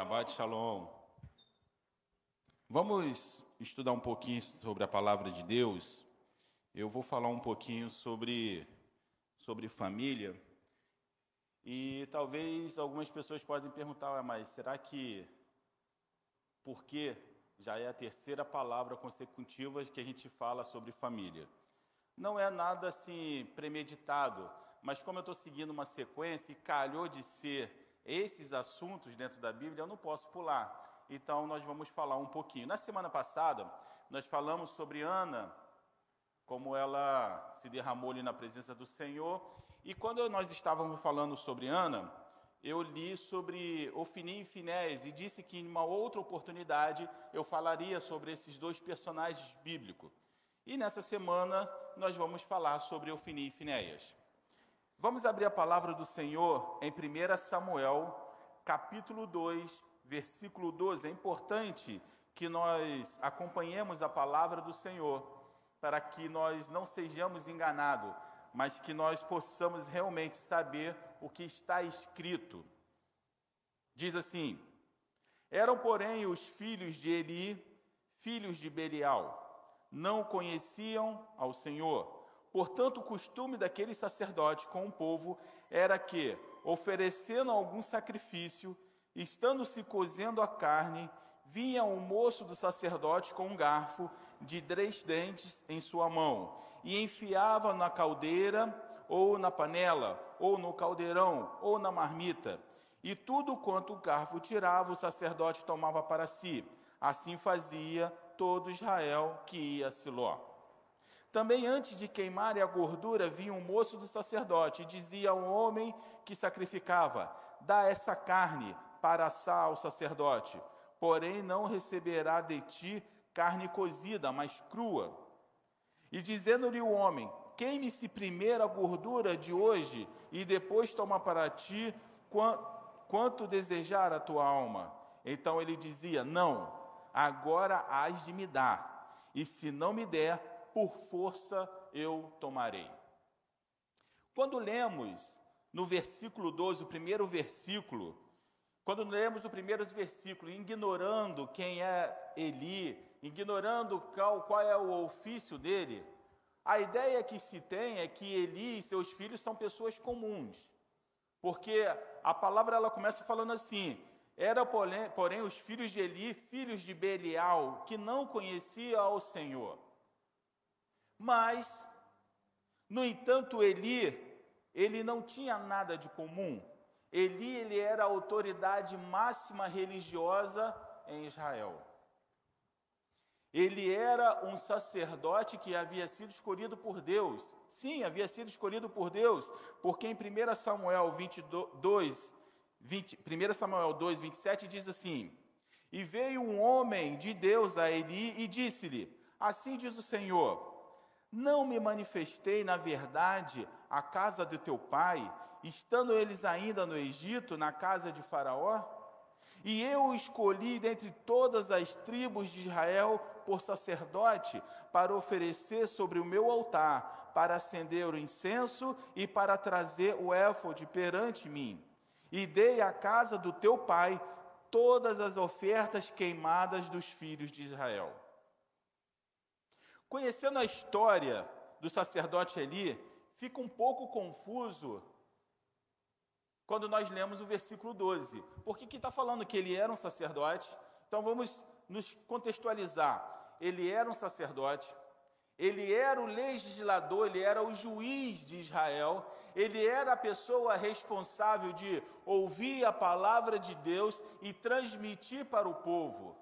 Shabbat Shalom. Vamos estudar um pouquinho sobre a palavra de Deus. Eu vou falar um pouquinho sobre, sobre família. E talvez algumas pessoas podem perguntar, mas será que por que já é a terceira palavra consecutiva que a gente fala sobre família? Não é nada assim premeditado, mas como eu estou seguindo uma sequência e calhou de ser esses assuntos dentro da Bíblia, eu não posso pular. Então, nós vamos falar um pouquinho. Na semana passada, nós falamos sobre Ana, como ela se derramou ali na presença do Senhor. E quando nós estávamos falando sobre Ana, eu li sobre Ofini e Finés e disse que em uma outra oportunidade eu falaria sobre esses dois personagens bíblicos. E nessa semana nós vamos falar sobre Ofini e Finéias. Vamos abrir a palavra do Senhor em 1 Samuel, capítulo 2, versículo 12. É importante que nós acompanhemos a palavra do Senhor, para que nós não sejamos enganados, mas que nós possamos realmente saber o que está escrito. Diz assim: Eram, porém, os filhos de Eli, filhos de Belial, não conheciam ao Senhor Portanto, o costume daquele sacerdote com o povo era que, oferecendo algum sacrifício, estando se cozendo a carne, vinha um moço do sacerdote com um garfo de três dentes em sua mão e enfiava na caldeira ou na panela, ou no caldeirão, ou na marmita. E tudo quanto o garfo tirava, o sacerdote tomava para si. Assim fazia todo Israel que ia a Siló. Também antes de queimarem a gordura, vinha um moço do sacerdote e dizia ao homem que sacrificava: Dá essa carne para assar ao sacerdote, porém não receberá de ti carne cozida, mas crua. E dizendo-lhe o homem: Queime-se primeiro a gordura de hoje, e depois toma para ti quanto desejar a tua alma. Então ele dizia: Não, agora hás de me dar, e se não me der, por força eu tomarei. Quando lemos no versículo 12, o primeiro versículo, quando lemos o primeiro versículo, ignorando quem é Eli, ignorando qual, qual é o ofício dele, a ideia que se tem é que Eli e seus filhos são pessoas comuns. Porque a palavra ela começa falando assim: era porém, porém os filhos de Eli, filhos de Belial, que não conhecia ao Senhor. Mas, no entanto, Eli, ele não tinha nada de comum. Eli, ele era a autoridade máxima religiosa em Israel. Ele era um sacerdote que havia sido escolhido por Deus. Sim, havia sido escolhido por Deus, porque em 1 Samuel 22, 20, 1 Samuel 2, 27 diz assim: E veio um homem de Deus a Eli e disse-lhe: Assim diz o Senhor: não me manifestei, na verdade, à casa de teu pai, estando eles ainda no Egito, na casa de Faraó? E eu escolhi dentre todas as tribos de Israel por sacerdote, para oferecer sobre o meu altar, para acender o incenso e para trazer o éfode perante mim. E dei à casa do teu pai todas as ofertas queimadas dos filhos de Israel. Conhecendo a história do sacerdote Eli, fica um pouco confuso quando nós lemos o versículo 12. Por que está falando que ele era um sacerdote? Então vamos nos contextualizar. Ele era um sacerdote, ele era o legislador, ele era o juiz de Israel, ele era a pessoa responsável de ouvir a palavra de Deus e transmitir para o povo.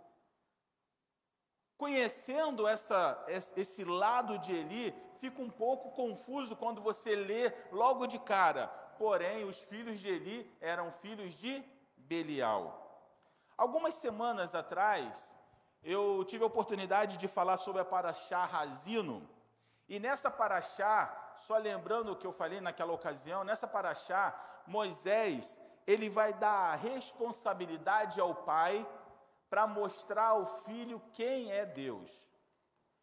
Conhecendo essa, esse lado de Eli, fica um pouco confuso quando você lê logo de cara. Porém, os filhos de Eli eram filhos de Belial. Algumas semanas atrás, eu tive a oportunidade de falar sobre a Paraxá Razino. E nessa Paraxá, só lembrando o que eu falei naquela ocasião, nessa Paraxá, Moisés, ele vai dar a responsabilidade ao pai para mostrar ao filho quem é Deus.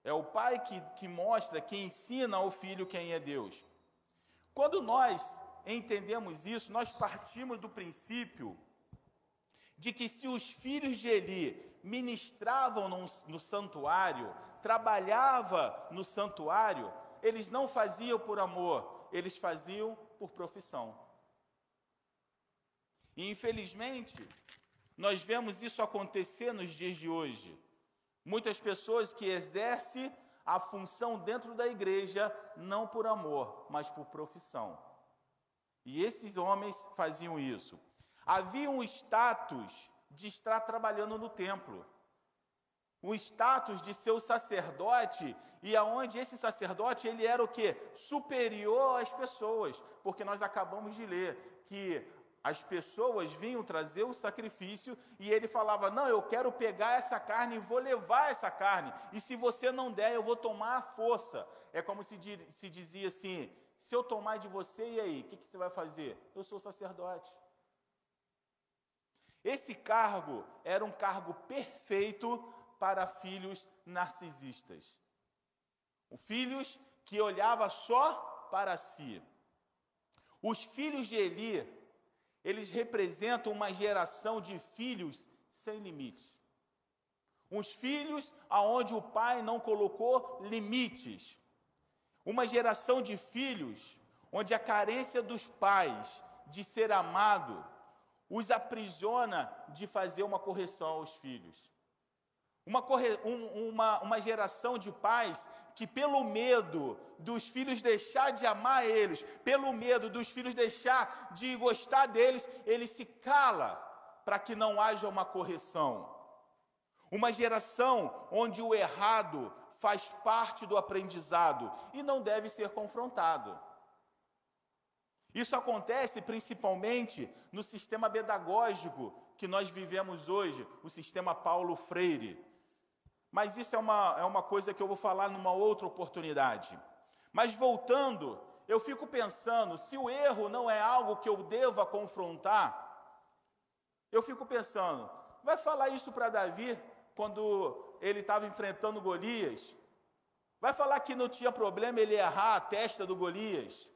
É o pai que, que mostra, que ensina ao filho quem é Deus. Quando nós entendemos isso, nós partimos do princípio de que se os filhos de Eli ministravam no, no santuário, trabalhava no santuário, eles não faziam por amor, eles faziam por profissão. E infelizmente, nós vemos isso acontecer nos dias de hoje. Muitas pessoas que exercem a função dentro da igreja não por amor, mas por profissão. E esses homens faziam isso. Havia um status de estar trabalhando no templo. O status de ser o sacerdote e aonde esse sacerdote ele era o que superior às pessoas, porque nós acabamos de ler que as pessoas vinham trazer o sacrifício e ele falava: Não, eu quero pegar essa carne e vou levar essa carne, e se você não der, eu vou tomar a força. É como se, se dizia assim: Se eu tomar de você, e aí? O que, que você vai fazer? Eu sou sacerdote. Esse cargo era um cargo perfeito para filhos narcisistas. Filhos que olhava só para si. Os filhos de Eli eles representam uma geração de filhos sem limites. Uns filhos aonde o pai não colocou limites. Uma geração de filhos onde a carência dos pais de ser amado os aprisiona de fazer uma correção aos filhos. Uma, corre... um, uma, uma geração de pais que, pelo medo dos filhos deixar de amar eles, pelo medo dos filhos deixar de gostar deles, ele se cala para que não haja uma correção. Uma geração onde o errado faz parte do aprendizado e não deve ser confrontado. Isso acontece principalmente no sistema pedagógico que nós vivemos hoje, o sistema Paulo Freire. Mas isso é uma, é uma coisa que eu vou falar numa outra oportunidade. Mas voltando, eu fico pensando, se o erro não é algo que eu deva confrontar, eu fico pensando, vai falar isso para Davi quando ele estava enfrentando Golias? Vai falar que não tinha problema ele errar a testa do Golias?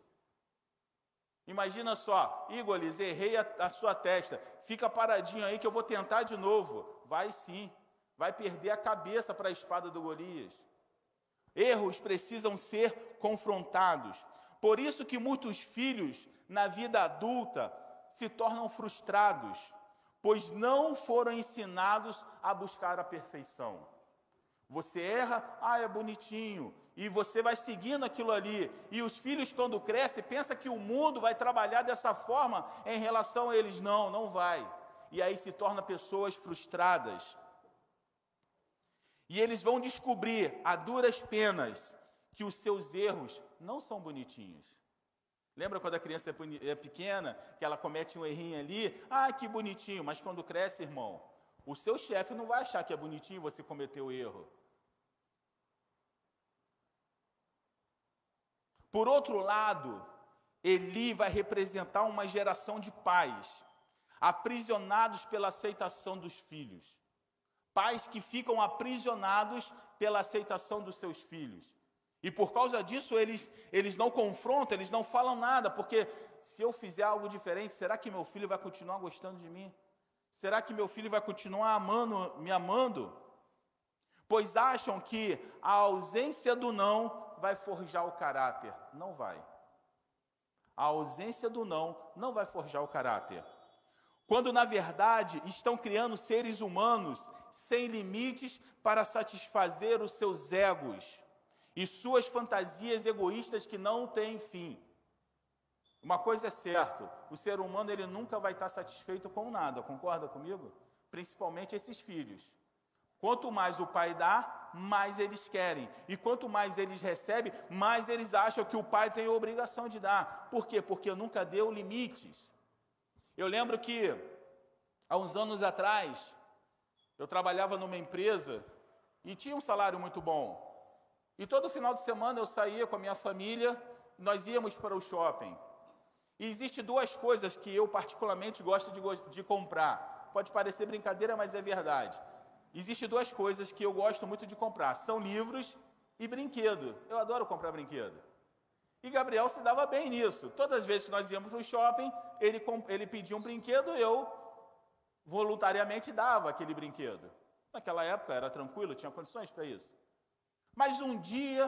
Imagina só, Golias, errei a, a sua testa, fica paradinho aí que eu vou tentar de novo. Vai sim vai perder a cabeça para a espada do Golias. Erros precisam ser confrontados. Por isso que muitos filhos na vida adulta se tornam frustrados, pois não foram ensinados a buscar a perfeição. Você erra, ah, é bonitinho, e você vai seguindo aquilo ali. E os filhos, quando crescem, pensam que o mundo vai trabalhar dessa forma em relação a eles. Não, não vai. E aí se tornam pessoas frustradas, e eles vão descobrir a duras penas que os seus erros não são bonitinhos. Lembra quando a criança é, é pequena, que ela comete um errinho ali? Ah, que bonitinho, mas quando cresce, irmão, o seu chefe não vai achar que é bonitinho você cometer o erro. Por outro lado, Eli vai representar uma geração de pais, aprisionados pela aceitação dos filhos. Pais que ficam aprisionados pela aceitação dos seus filhos. E por causa disso, eles, eles não confrontam, eles não falam nada, porque se eu fizer algo diferente, será que meu filho vai continuar gostando de mim? Será que meu filho vai continuar amando, me amando? Pois acham que a ausência do não vai forjar o caráter. Não vai. A ausência do não não vai forjar o caráter. Quando na verdade estão criando seres humanos sem limites para satisfazer os seus egos e suas fantasias egoístas que não têm fim. Uma coisa é certa, o ser humano ele nunca vai estar satisfeito com nada, concorda comigo? Principalmente esses filhos. Quanto mais o pai dá, mais eles querem. E quanto mais eles recebem, mais eles acham que o pai tem a obrigação de dar. Por quê? Porque nunca deu limites. Eu lembro que, há uns anos atrás, eu trabalhava numa empresa e tinha um salário muito bom. E todo final de semana eu saía com a minha família, nós íamos para o shopping. E existe duas coisas que eu particularmente gosto de, de comprar. Pode parecer brincadeira, mas é verdade. Existem duas coisas que eu gosto muito de comprar: são livros e brinquedo. Eu adoro comprar brinquedo. E Gabriel se dava bem nisso. Todas as vezes que nós íamos para o shopping, ele, ele pedia um brinquedo, eu voluntariamente dava aquele brinquedo. Naquela época era tranquilo, tinha condições para isso. Mas um dia,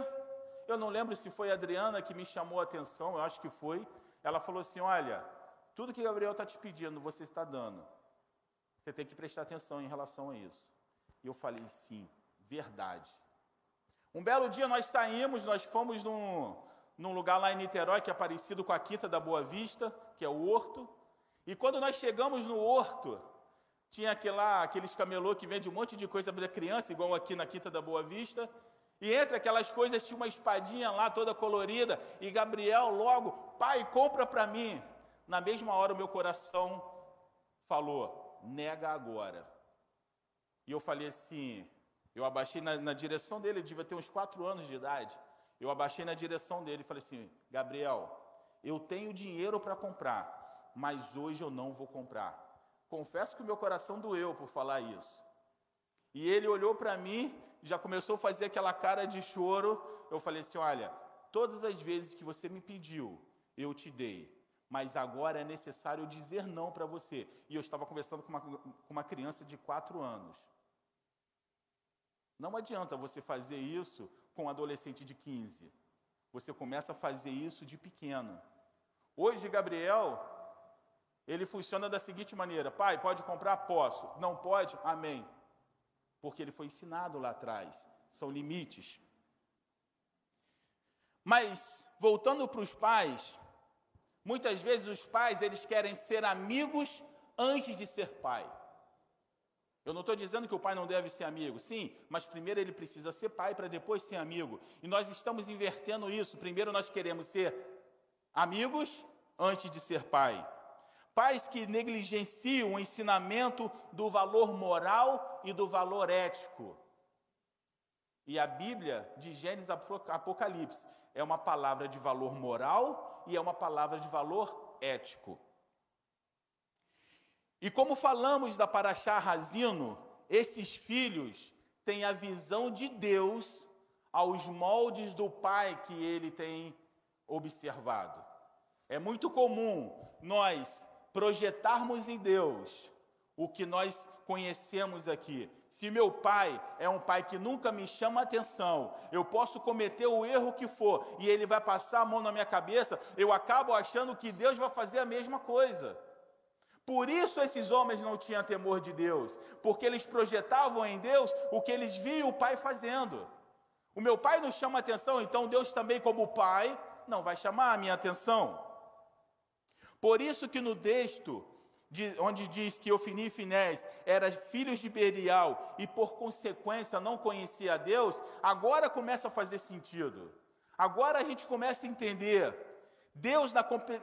eu não lembro se foi a Adriana que me chamou a atenção, eu acho que foi. Ela falou assim: Olha, tudo que Gabriel está te pedindo, você está dando. Você tem que prestar atenção em relação a isso. E eu falei: Sim, verdade. Um belo dia nós saímos, nós fomos num, num lugar lá em Niterói, que é parecido com a Quinta da Boa Vista, que é o Horto. E quando nós chegamos no Horto, tinha aquela, aqueles camelô que vende um monte de coisa para criança, igual aqui na Quinta da Boa Vista. E entre aquelas coisas tinha uma espadinha lá toda colorida. E Gabriel logo, pai, compra para mim. Na mesma hora o meu coração falou, nega agora. E eu falei assim, eu abaixei na, na direção dele, ele devia ter uns quatro anos de idade. Eu abaixei na direção dele e falei assim, Gabriel, eu tenho dinheiro para comprar, mas hoje eu não vou comprar. Confesso que o meu coração doeu por falar isso. E ele olhou para mim, já começou a fazer aquela cara de choro. Eu falei assim: Olha, todas as vezes que você me pediu, eu te dei. Mas agora é necessário dizer não para você. E eu estava conversando com uma, com uma criança de quatro anos. Não adianta você fazer isso com um adolescente de 15. Você começa a fazer isso de pequeno. Hoje, Gabriel ele funciona da seguinte maneira: pai, pode comprar? Posso. Não pode? Amém. Porque ele foi ensinado lá atrás. São limites. Mas, voltando para os pais, muitas vezes os pais eles querem ser amigos antes de ser pai. Eu não estou dizendo que o pai não deve ser amigo, sim, mas primeiro ele precisa ser pai para depois ser amigo. E nós estamos invertendo isso. Primeiro nós queremos ser amigos antes de ser pai. Pais que negligenciam o ensinamento do valor moral e do valor ético. E a Bíblia de Gênesis Apocalipse é uma palavra de valor moral e é uma palavra de valor ético. E como falamos da Paraxá Razino, esses filhos têm a visão de Deus aos moldes do Pai que ele tem observado. É muito comum nós projetarmos em Deus o que nós conhecemos aqui. Se meu pai é um pai que nunca me chama atenção, eu posso cometer o erro que for e ele vai passar a mão na minha cabeça, eu acabo achando que Deus vai fazer a mesma coisa. Por isso esses homens não tinham temor de Deus, porque eles projetavam em Deus o que eles viam o pai fazendo. O meu pai não chama atenção, então Deus também, como pai, não vai chamar a minha atenção. Por isso que no texto, de, onde diz que Ofini e Finés eram filhos de Berial e por consequência não conhecia a Deus, agora começa a fazer sentido. Agora a gente começa a entender. Deus,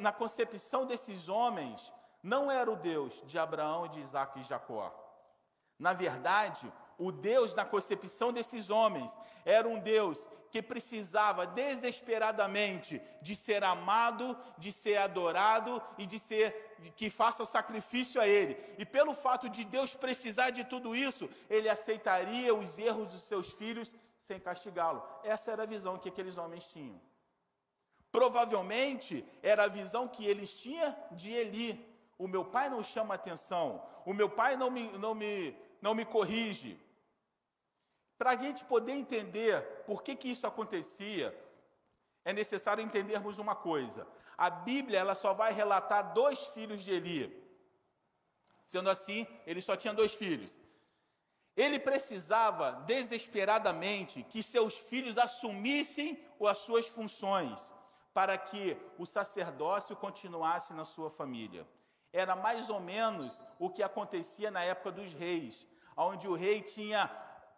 na concepção desses homens, não era o Deus de Abraão, de Isaac e Jacó. Na verdade, o Deus, na concepção desses homens, era um Deus que precisava desesperadamente de ser amado, de ser adorado e de ser que faça o sacrifício a ele. E pelo fato de Deus precisar de tudo isso, ele aceitaria os erros dos seus filhos sem castigá-lo. Essa era a visão que aqueles homens tinham. Provavelmente era a visão que eles tinham de Eli. O meu pai não chama atenção, o meu pai não me, não me, não me corrige, para a gente poder entender por que, que isso acontecia, é necessário entendermos uma coisa. A Bíblia ela só vai relatar dois filhos de Eli. Sendo assim, ele só tinha dois filhos. Ele precisava desesperadamente que seus filhos assumissem as suas funções para que o sacerdócio continuasse na sua família. Era mais ou menos o que acontecia na época dos reis, onde o rei tinha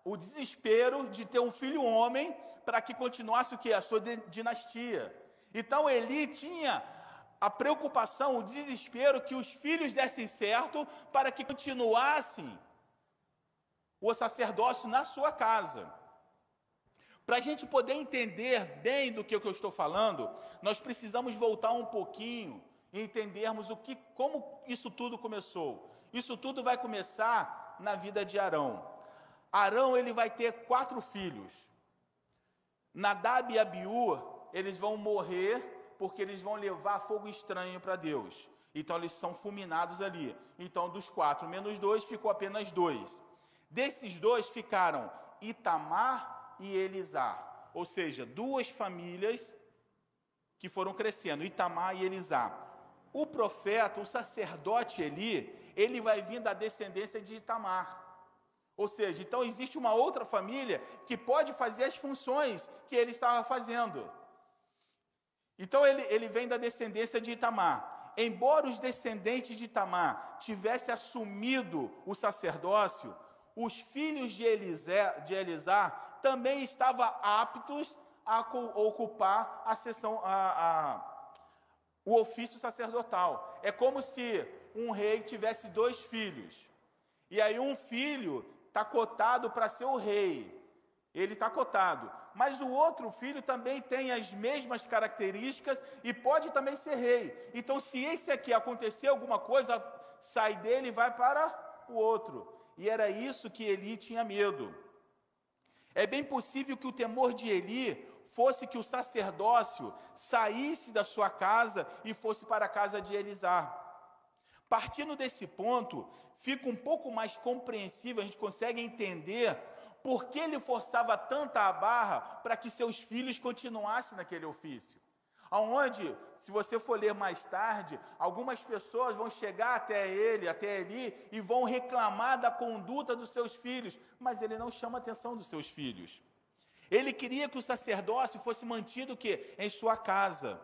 o desespero de ter um filho homem para que continuasse o que? A sua dinastia. Então Eli tinha a preocupação, o desespero que os filhos dessem certo para que continuassem o sacerdócio na sua casa. Para a gente poder entender bem do que eu estou falando, nós precisamos voltar um pouquinho e entendermos o que, como isso tudo começou. Isso tudo vai começar na vida de Arão. Arão ele vai ter quatro filhos. Nadab e Abiú, eles vão morrer porque eles vão levar fogo estranho para Deus. Então eles são fulminados ali. Então dos quatro menos dois ficou apenas dois. Desses dois ficaram Itamar e Elisar, ou seja, duas famílias que foram crescendo, Itamar e Elisar. O profeta, o sacerdote Eli, ele vai vir da descendência de Itamar. Ou seja, então existe uma outra família que pode fazer as funções que ele estava fazendo. Então ele, ele vem da descendência de Itamar. Embora os descendentes de Itamar tivessem assumido o sacerdócio, os filhos de, Elisé, de Elisar também estavam aptos a ocupar a sessão, a, a, o ofício sacerdotal. É como se um rei tivesse dois filhos. E aí um filho está cotado para ser o rei. Ele está cotado. Mas o outro filho também tem as mesmas características e pode também ser rei. Então, se esse aqui acontecer alguma coisa, sai dele e vai para o outro. E era isso que Eli tinha medo. É bem possível que o temor de Eli fosse que o sacerdócio saísse da sua casa e fosse para a casa de Elisá. Partindo desse ponto, fica um pouco mais compreensível, a gente consegue entender por que ele forçava tanta a barra para que seus filhos continuassem naquele ofício. Aonde, se você for ler mais tarde, algumas pessoas vão chegar até ele, até ele, e vão reclamar da conduta dos seus filhos, mas ele não chama a atenção dos seus filhos. Ele queria que o sacerdócio fosse mantido que em sua casa.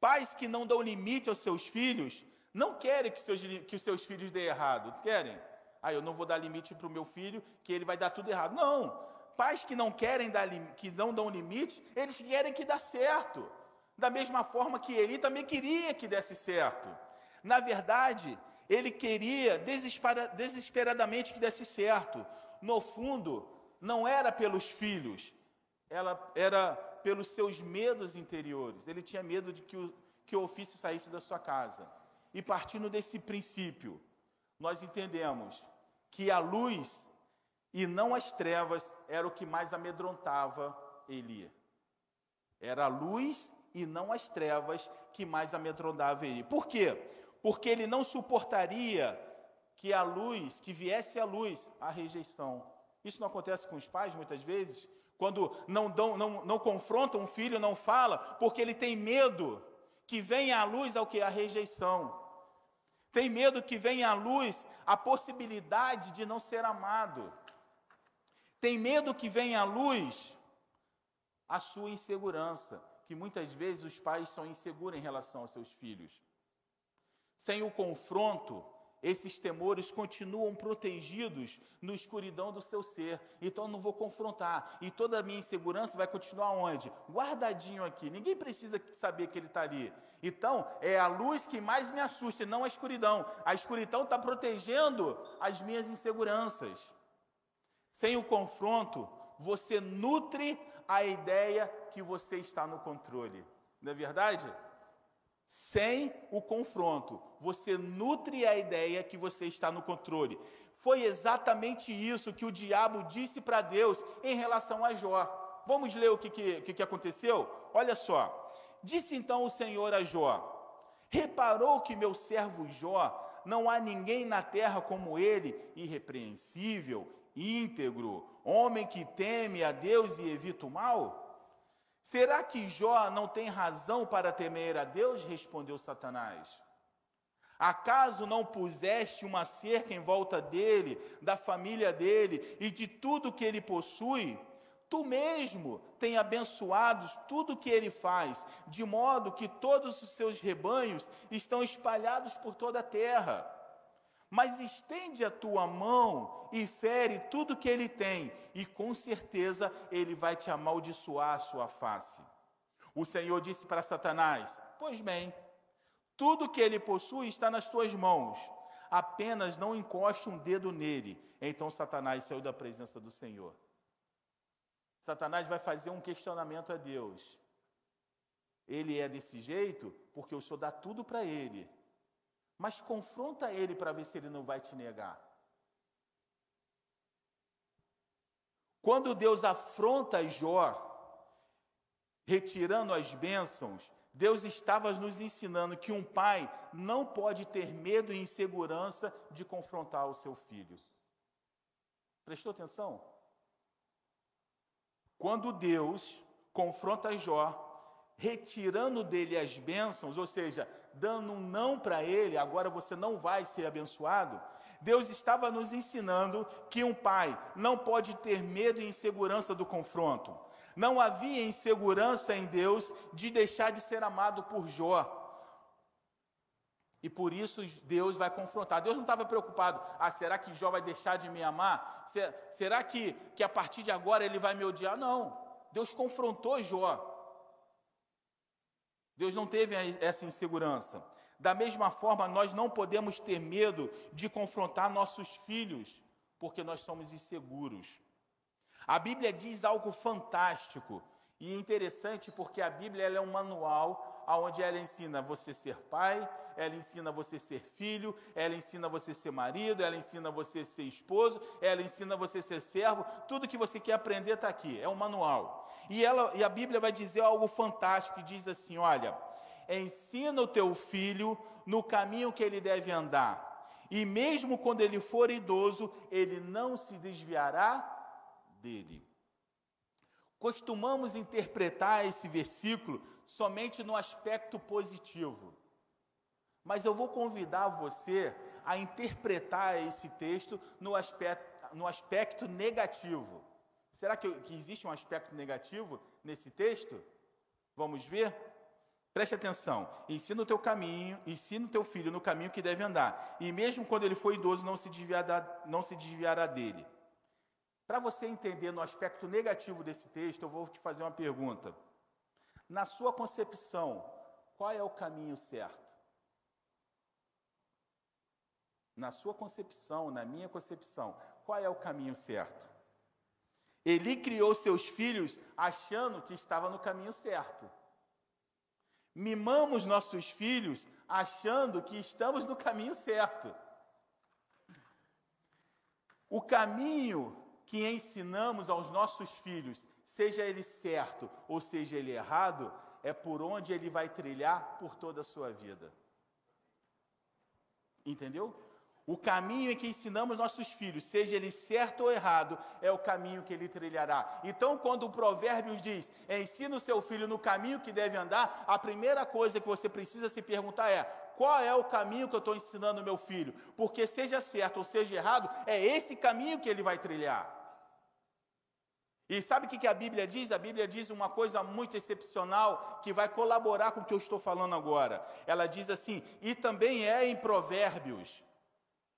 Pais que não dão limite aos seus filhos não querem que, seus, que os seus filhos dêem errado, querem? Ah, eu não vou dar limite para o meu filho, que ele vai dar tudo errado. Não, pais que não querem dar, que não dão limite, eles querem que dê certo. Da mesma forma que ele também queria que desse certo. Na verdade, ele queria desesperadamente que desse certo. No fundo, não era pelos filhos, ela era pelos seus medos interiores. Ele tinha medo de que o, que o ofício saísse da sua casa. E partindo desse princípio, nós entendemos que a luz e não as trevas era o que mais amedrontava Eli. Era a luz e não as trevas que mais amedrontava Eli. Por quê? Porque ele não suportaria que a luz, que viesse a luz, a rejeição. Isso não acontece com os pais muitas vezes? Quando não, dão, não, não confrontam um filho, não fala, porque ele tem medo que venha à luz ao que? A rejeição. Tem medo que venha à luz a possibilidade de não ser amado. Tem medo que venha à luz a sua insegurança, que muitas vezes os pais são inseguros em relação aos seus filhos. Sem o confronto, esses temores continuam protegidos no escuridão do seu ser. Então não vou confrontar. E toda a minha insegurança vai continuar onde? Guardadinho aqui. Ninguém precisa saber que ele está ali. Então é a luz que mais me assusta, e não a escuridão. A escuridão está protegendo as minhas inseguranças. Sem o confronto, você nutre a ideia que você está no controle. Não é verdade? Sem o confronto, você nutre a ideia que você está no controle. Foi exatamente isso que o diabo disse para Deus em relação a Jó. Vamos ler o que, que, que aconteceu? Olha só. Disse então o Senhor a Jó: Reparou que meu servo Jó não há ninguém na terra como ele, irrepreensível, íntegro, homem que teme a Deus e evita o mal? Será que Jó não tem razão para temer a Deus? Respondeu Satanás. Acaso não puseste uma cerca em volta dele, da família dele e de tudo que ele possui? Tu mesmo tem abençoado tudo que ele faz, de modo que todos os seus rebanhos estão espalhados por toda a terra mas estende a tua mão e fere tudo que ele tem, e com certeza ele vai te amaldiçoar a sua face. O Senhor disse para Satanás: Pois bem, tudo que ele possui está nas tuas mãos, apenas não encoste um dedo nele. Então Satanás saiu da presença do Senhor. Satanás vai fazer um questionamento a Deus. Ele é desse jeito porque o Senhor dá tudo para ele. Mas confronta ele para ver se ele não vai te negar. Quando Deus afronta Jó, retirando as bênçãos, Deus estava nos ensinando que um pai não pode ter medo e insegurança de confrontar o seu filho. Prestou atenção? Quando Deus confronta Jó, retirando dele as bênçãos, ou seja, dando um não para ele, agora você não vai ser abençoado. Deus estava nos ensinando que um pai não pode ter medo e insegurança do confronto. Não havia insegurança em Deus de deixar de ser amado por Jó. E por isso Deus vai confrontar. Deus não estava preocupado. Ah, será que Jó vai deixar de me amar? Será que, que a partir de agora ele vai me odiar? Não. Deus confrontou Jó. Deus não teve essa insegurança. Da mesma forma, nós não podemos ter medo de confrontar nossos filhos, porque nós somos inseguros. A Bíblia diz algo fantástico e interessante porque a Bíblia é um manual onde ela ensina você ser pai, ela ensina você ser filho, ela ensina você ser marido, ela ensina você ser esposo, ela ensina você ser servo. Tudo que você quer aprender está aqui, é um manual. E, ela, e a Bíblia vai dizer algo fantástico, que diz assim: olha, ensina o teu filho no caminho que ele deve andar, e mesmo quando ele for idoso, ele não se desviará dele. Costumamos interpretar esse versículo somente no aspecto positivo. Mas eu vou convidar você a interpretar esse texto no aspecto, no aspecto negativo. Será que, que existe um aspecto negativo nesse texto? Vamos ver? Preste atenção. Ensina o teu caminho, ensina o teu filho no caminho que deve andar. E mesmo quando ele for idoso, não se não se desviará dele. Para você entender no aspecto negativo desse texto, eu vou te fazer uma pergunta. Na sua concepção, qual é o caminho certo? Na sua concepção, na minha concepção, qual é o caminho certo? Ele criou seus filhos achando que estava no caminho certo. Mimamos nossos filhos achando que estamos no caminho certo. O caminho que ensinamos aos nossos filhos, seja ele certo ou seja ele errado, é por onde ele vai trilhar por toda a sua vida. Entendeu? O caminho em que ensinamos nossos filhos, seja ele certo ou errado, é o caminho que ele trilhará. Então, quando o Provérbios diz: ensina o seu filho no caminho que deve andar, a primeira coisa que você precisa se perguntar é: qual é o caminho que eu estou ensinando meu filho? Porque, seja certo ou seja errado, é esse caminho que ele vai trilhar. E sabe o que a Bíblia diz? A Bíblia diz uma coisa muito excepcional que vai colaborar com o que eu estou falando agora. Ela diz assim, e também é em Provérbios.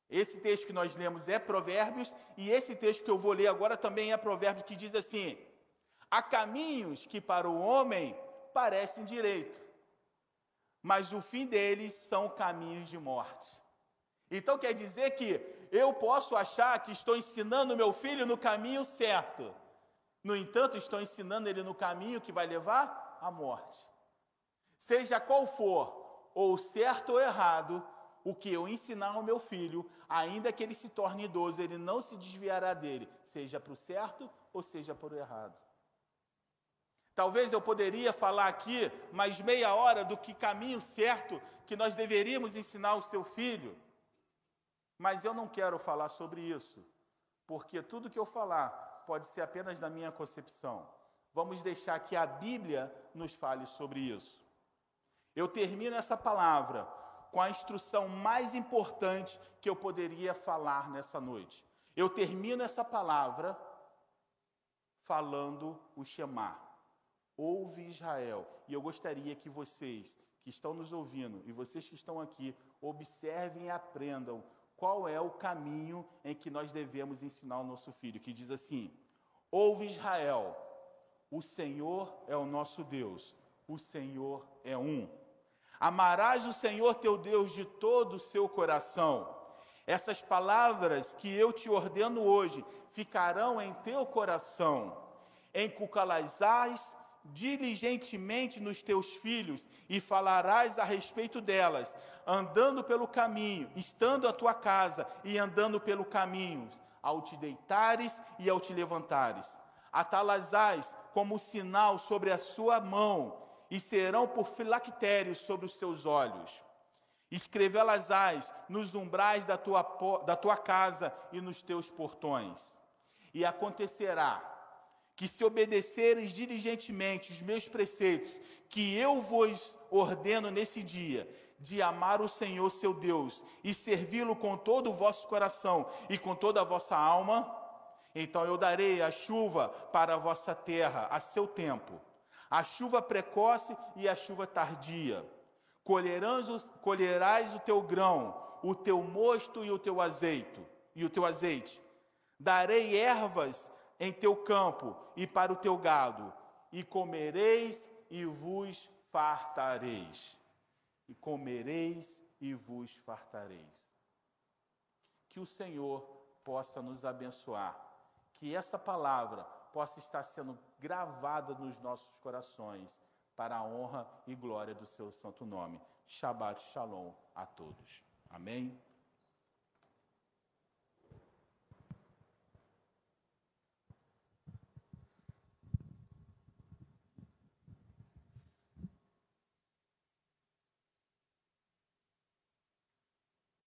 Esse texto que nós lemos é Provérbios, e esse texto que eu vou ler agora também é Provérbios, que diz assim: Há caminhos que para o homem parecem direito, mas o fim deles são caminhos de morte. Então quer dizer que eu posso achar que estou ensinando meu filho no caminho certo, no entanto, estou ensinando ele no caminho que vai levar à morte. Seja qual for, ou certo ou errado, o que eu ensinar ao meu filho, ainda que ele se torne idoso, ele não se desviará dele, seja para o certo ou seja para o errado. Talvez eu poderia falar aqui mais meia hora do que caminho certo que nós deveríamos ensinar ao seu filho, mas eu não quero falar sobre isso, porque tudo que eu falar pode ser apenas da minha concepção. Vamos deixar que a Bíblia nos fale sobre isso. Eu termino essa palavra com a instrução mais importante que eu poderia falar nessa noite. Eu termino essa palavra falando o Shema. Ouve Israel. E eu gostaria que vocês que estão nos ouvindo e vocês que estão aqui observem e aprendam qual é o caminho em que nós devemos ensinar o nosso filho, que diz assim: Ouve Israel, o Senhor é o nosso Deus, o Senhor é um. Amarás o Senhor teu Deus de todo o seu coração. Essas palavras que eu te ordeno hoje ficarão em teu coração. Encucalás diligentemente nos teus filhos e falarás a respeito delas, andando pelo caminho, estando a tua casa e andando pelo caminho, ao te deitares e ao te levantares. Atalazás como sinal sobre a sua mão e serão por filactérios sobre os seus olhos. Escrevê-las-ás nos umbrais da tua, da tua casa e nos teus portões. E acontecerá que, se obedeceres diligentemente os meus preceitos, que eu vos ordeno nesse dia, de amar o Senhor seu Deus e servi-lo com todo o vosso coração e com toda a vossa alma, então eu darei a chuva para a vossa terra a seu tempo, a chuva precoce e a chuva tardia. Colherás, colherás o teu grão, o teu mosto e o teu azeite, e o teu azeite. Darei ervas em teu campo e para o teu gado, e comereis e vos fartareis. E comereis e vos fartareis. Que o Senhor possa nos abençoar, que essa palavra possa estar sendo gravada nos nossos corações, para a honra e glória do seu santo nome. Shabbat Shalom a todos. Amém.